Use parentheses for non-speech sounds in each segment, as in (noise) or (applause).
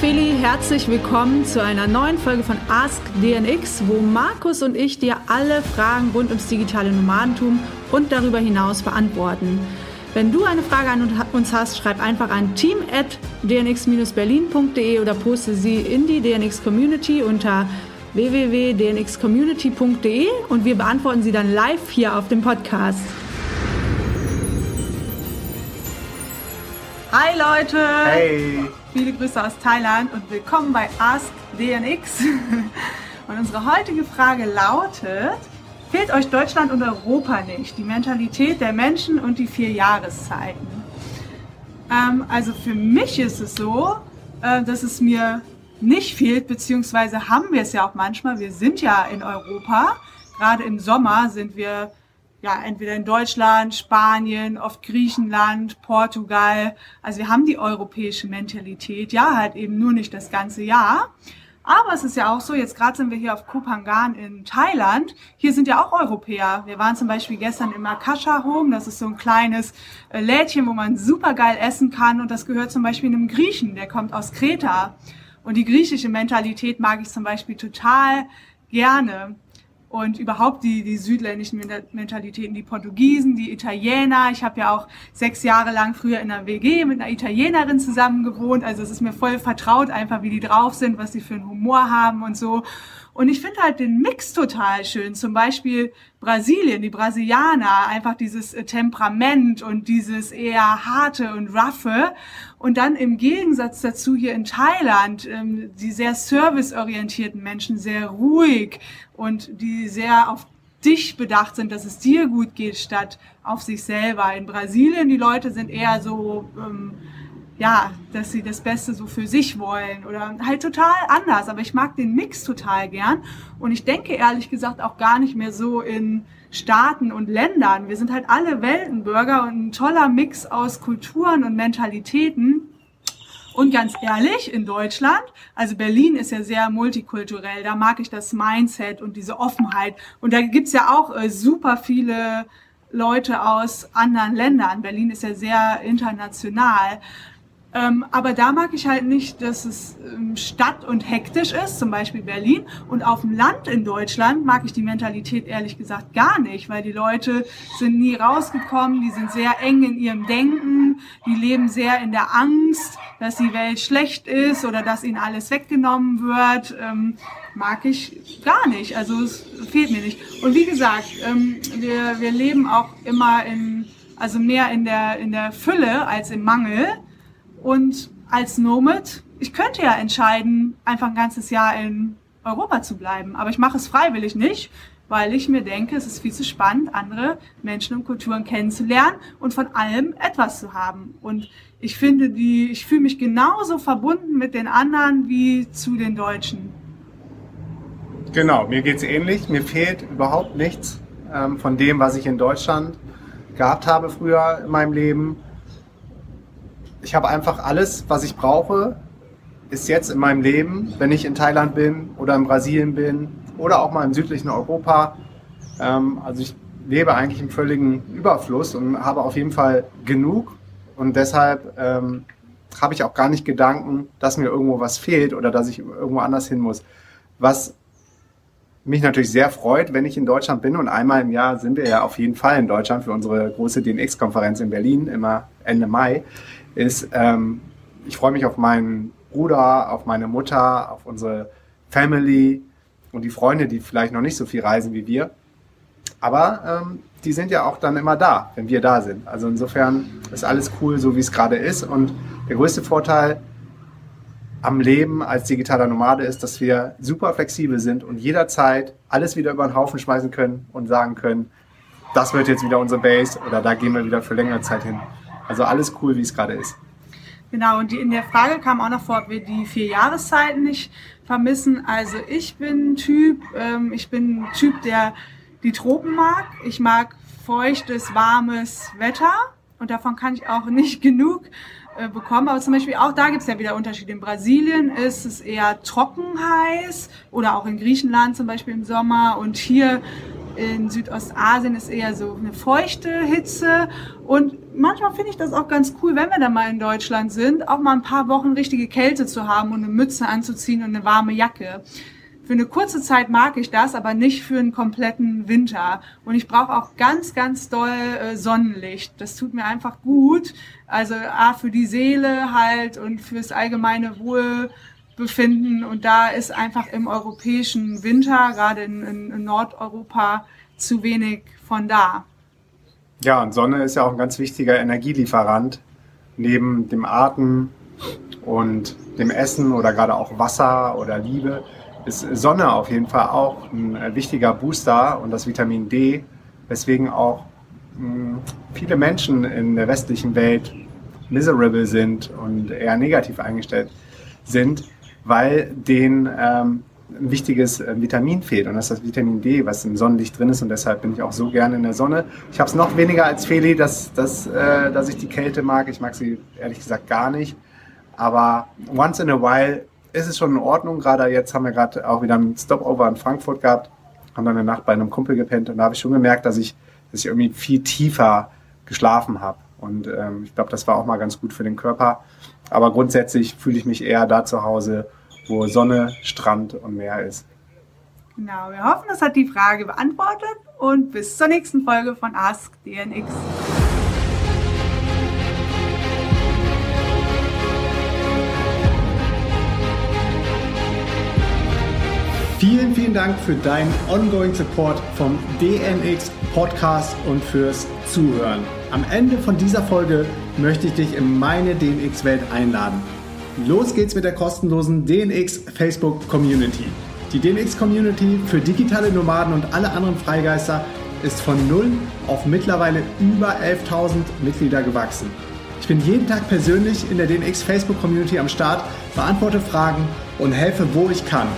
Feli, herzlich willkommen zu einer neuen Folge von Ask DNX, wo Markus und ich dir alle Fragen rund ums digitale Nomadentum und darüber hinaus beantworten. Wenn du eine Frage an uns hast, schreib einfach an team@dnx-berlin.de oder poste sie in die DNX Community unter www.dnxcommunity.de und wir beantworten sie dann live hier auf dem Podcast. Hi Leute! Hey! Viele Grüße aus Thailand und willkommen bei Ask DNX. (laughs) Und unsere heutige Frage lautet, fehlt euch Deutschland und Europa nicht? Die Mentalität der Menschen und die vier Jahreszeiten. Ähm, also für mich ist es so, äh, dass es mir nicht fehlt, beziehungsweise haben wir es ja auch manchmal. Wir sind ja in Europa. Gerade im Sommer sind wir ja entweder in Deutschland, Spanien, oft Griechenland, Portugal. Also wir haben die europäische Mentalität, ja, halt eben nur nicht das ganze Jahr. Aber es ist ja auch so, jetzt gerade sind wir hier auf Kopangan in Thailand. Hier sind ja auch Europäer. Wir waren zum Beispiel gestern im Akasha Home. Das ist so ein kleines äh, Lädchen, wo man super geil essen kann. Und das gehört zum Beispiel einem Griechen, der kommt aus Kreta. Und die griechische Mentalität mag ich zum Beispiel total gerne und überhaupt die, die südländischen Mentalitäten, die Portugiesen, die Italiener. Ich habe ja auch sechs Jahre lang früher in einer WG mit einer Italienerin zusammen gewohnt. Also es ist mir voll vertraut, einfach wie die drauf sind, was sie für einen Humor haben und so. Und ich finde halt den Mix total schön. Zum Beispiel Brasilien, die Brasilianer, einfach dieses äh, Temperament und dieses eher harte und roughe. Und dann im Gegensatz dazu hier in Thailand, ähm, die sehr serviceorientierten Menschen, sehr ruhig und die sehr auf dich bedacht sind, dass es dir gut geht, statt auf sich selber. In Brasilien, die Leute sind eher so, ähm, ja, dass sie das Beste so für sich wollen oder halt total anders. Aber ich mag den Mix total gern und ich denke ehrlich gesagt auch gar nicht mehr so in Staaten und Ländern. Wir sind halt alle Weltenbürger und ein toller Mix aus Kulturen und Mentalitäten. Und ganz ehrlich, in Deutschland, also Berlin ist ja sehr multikulturell, da mag ich das Mindset und diese Offenheit. Und da gibt's ja auch äh, super viele Leute aus anderen Ländern. Berlin ist ja sehr international. Ähm, aber da mag ich halt nicht, dass es ähm, Stadt und hektisch ist, zum Beispiel Berlin. Und auf dem Land in Deutschland mag ich die Mentalität ehrlich gesagt gar nicht, weil die Leute sind nie rausgekommen, die sind sehr eng in ihrem Denken, die leben sehr in der Angst, dass die Welt schlecht ist oder dass ihnen alles weggenommen wird. Ähm, mag ich gar nicht. Also es fehlt mir nicht. Und wie gesagt, ähm, wir, wir leben auch immer in, also mehr in der, in der Fülle als im Mangel. Und als Nomad, ich könnte ja entscheiden, einfach ein ganzes Jahr in Europa zu bleiben. Aber ich mache es freiwillig nicht, weil ich mir denke, es ist viel zu spannend, andere Menschen und Kulturen kennenzulernen und von allem etwas zu haben. Und ich finde die, ich fühle mich genauso verbunden mit den anderen wie zu den Deutschen. Genau, mir geht es ähnlich. Mir fehlt überhaupt nichts ähm, von dem, was ich in Deutschland gehabt habe früher in meinem Leben ich habe einfach alles, was ich brauche, ist jetzt in meinem Leben, wenn ich in Thailand bin oder in Brasilien bin oder auch mal im südlichen Europa. Ähm, also ich lebe eigentlich im völligen Überfluss und habe auf jeden Fall genug und deshalb ähm, habe ich auch gar nicht Gedanken, dass mir irgendwo was fehlt oder dass ich irgendwo anders hin muss. Was mich natürlich sehr freut, wenn ich in Deutschland bin und einmal im Jahr sind wir ja auf jeden Fall in Deutschland für unsere große DNX-Konferenz in Berlin, immer Ende Mai ist, ähm, ich freue mich auf meinen Bruder, auf meine Mutter, auf unsere Family und die Freunde, die vielleicht noch nicht so viel reisen wie wir. Aber ähm, die sind ja auch dann immer da, wenn wir da sind. Also insofern ist alles cool, so wie es gerade ist. Und der größte Vorteil am Leben als digitaler Nomade ist, dass wir super flexibel sind und jederzeit alles wieder über den Haufen schmeißen können und sagen können, das wird jetzt wieder unsere Base oder da gehen wir wieder für längere Zeit hin. Also alles cool, wie es gerade ist. Genau, und die, in der Frage kam auch noch vor, ob wir die vier Jahreszeiten nicht vermissen. Also ich bin Typ, ähm, ich bin Typ, der die Tropen mag. Ich mag feuchtes, warmes Wetter und davon kann ich auch nicht (laughs) genug äh, bekommen. Aber zum Beispiel auch da gibt es ja wieder Unterschiede. In Brasilien ist es eher trocken heiß oder auch in Griechenland zum Beispiel im Sommer und hier In Südostasien ist eher so eine feuchte Hitze. Und manchmal finde ich das auch ganz cool, wenn wir dann mal in Deutschland sind, auch mal ein paar Wochen richtige Kälte zu haben und eine Mütze anzuziehen und eine warme Jacke. Für eine kurze Zeit mag ich das, aber nicht für einen kompletten Winter. Und ich brauche auch ganz, ganz doll äh, Sonnenlicht. Das tut mir einfach gut. Also A, für die Seele halt und fürs allgemeine Wohlbefinden. Und da ist einfach im europäischen Winter, gerade in, in, in Nordeuropa, zu wenig von da. Ja, und Sonne ist ja auch ein ganz wichtiger Energielieferant. Neben dem Atem und dem Essen oder gerade auch Wasser oder Liebe ist Sonne auf jeden Fall auch ein äh, wichtiger Booster und das Vitamin D, weswegen auch hm, viele Menschen in der westlichen Welt miserable sind und eher negativ eingestellt sind, weil denen ähm, ein wichtiges äh, Vitamin fehlt und das ist das Vitamin D, was im Sonnenlicht drin ist und deshalb bin ich auch so gerne in der Sonne. Ich habe es noch weniger als Feli, dass, dass, äh, dass ich die Kälte mag. Ich mag sie ehrlich gesagt gar nicht, aber once in a while ist es schon in Ordnung. Gerade jetzt haben wir gerade auch wieder einen Stopover in Frankfurt gehabt, haben dann eine Nacht bei einem Kumpel gepennt und da habe ich schon gemerkt, dass ich, dass ich irgendwie viel tiefer geschlafen habe. Und ähm, ich glaube, das war auch mal ganz gut für den Körper. Aber grundsätzlich fühle ich mich eher da zu Hause, wo Sonne, Strand und Meer ist. Genau, wir hoffen, das hat die Frage beantwortet und bis zur nächsten Folge von Ask DNX. Vielen, vielen Dank für deinen ongoing Support vom DNX Podcast und fürs Zuhören. Am Ende von dieser Folge möchte ich dich in meine DNX-Welt einladen. Los geht's mit der kostenlosen DNX Facebook Community. Die DNX Community für digitale Nomaden und alle anderen Freigeister ist von null auf mittlerweile über 11.000 Mitglieder gewachsen. Ich bin jeden Tag persönlich in der DNX Facebook Community am Start, beantworte Fragen und helfe, wo ich kann.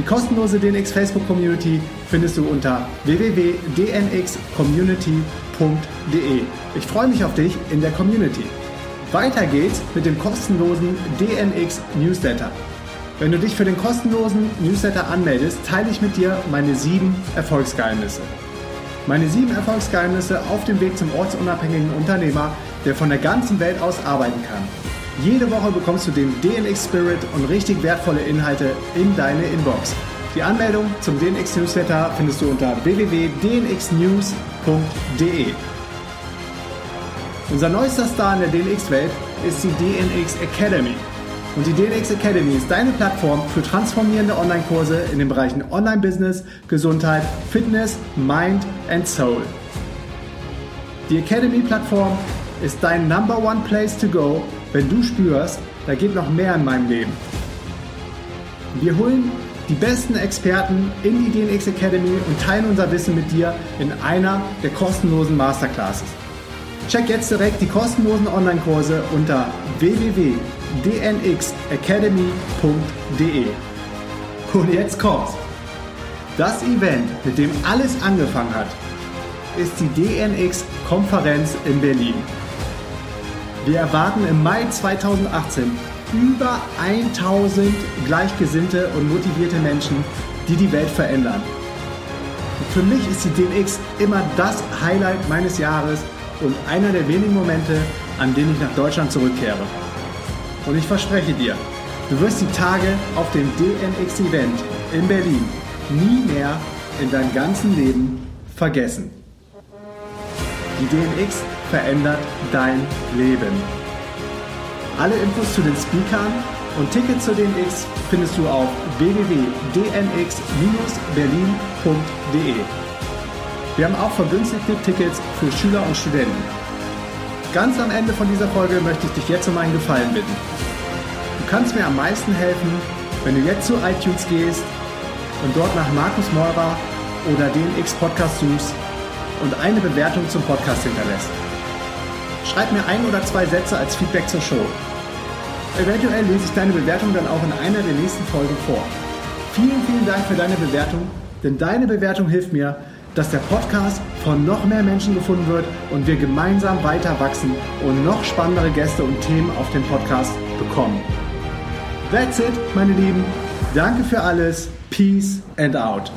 Die kostenlose DNX Facebook Community findest du unter www.dnxcommunity.de. Ich freue mich auf dich in der Community. Weiter geht's mit dem kostenlosen DNX Newsletter. Wenn du dich für den kostenlosen Newsletter anmeldest, teile ich mit dir meine sieben Erfolgsgeheimnisse. Meine sieben Erfolgsgeheimnisse auf dem Weg zum ortsunabhängigen Unternehmer, der von der ganzen Welt aus arbeiten kann. Jede Woche bekommst du den DNX Spirit und richtig wertvolle Inhalte in deine Inbox. Die Anmeldung zum DNX Newsletter findest du unter www.dnxnews.de. Unser neuester Star in der DNX-Welt ist die DNX Academy. Und die DNX Academy ist deine Plattform für transformierende Online-Kurse in den Bereichen Online-Business, Gesundheit, Fitness, Mind and Soul. Die Academy-Plattform ist dein Number One Place to Go wenn du spürst, da geht noch mehr in meinem Leben. Wir holen die besten Experten in die DNX Academy und teilen unser Wissen mit dir in einer der kostenlosen Masterclasses. Check jetzt direkt die kostenlosen Online-Kurse unter www.dnxacademy.de. Und jetzt kommt's. Das Event, mit dem alles angefangen hat, ist die DNX-Konferenz in Berlin. Wir erwarten im Mai 2018 über 1000 gleichgesinnte und motivierte Menschen, die die Welt verändern. Für mich ist die DNX immer das Highlight meines Jahres und einer der wenigen Momente, an denen ich nach Deutschland zurückkehre. Und ich verspreche dir, du wirst die Tage auf dem DNX-Event in Berlin nie mehr in deinem ganzen Leben vergessen. Die DNX verändert dein Leben. Alle Infos zu den Speakern und Tickets zu DNX findest du auf www.dnx-berlin.de. Wir haben auch vergünstigte Tickets für Schüler und Studenten. Ganz am Ende von dieser Folge möchte ich dich jetzt um einen Gefallen bitten. Du kannst mir am meisten helfen, wenn du jetzt zu iTunes gehst und dort nach Markus Meurer oder DNX Podcast suchst und eine Bewertung zum Podcast hinterlässt. Schreib mir ein oder zwei Sätze als Feedback zur Show. Eventuell lese ich deine Bewertung dann auch in einer der nächsten Folgen vor. Vielen, vielen Dank für deine Bewertung, denn deine Bewertung hilft mir, dass der Podcast von noch mehr Menschen gefunden wird und wir gemeinsam weiter wachsen und noch spannendere Gäste und Themen auf dem Podcast bekommen. That's it, meine Lieben. Danke für alles. Peace and out.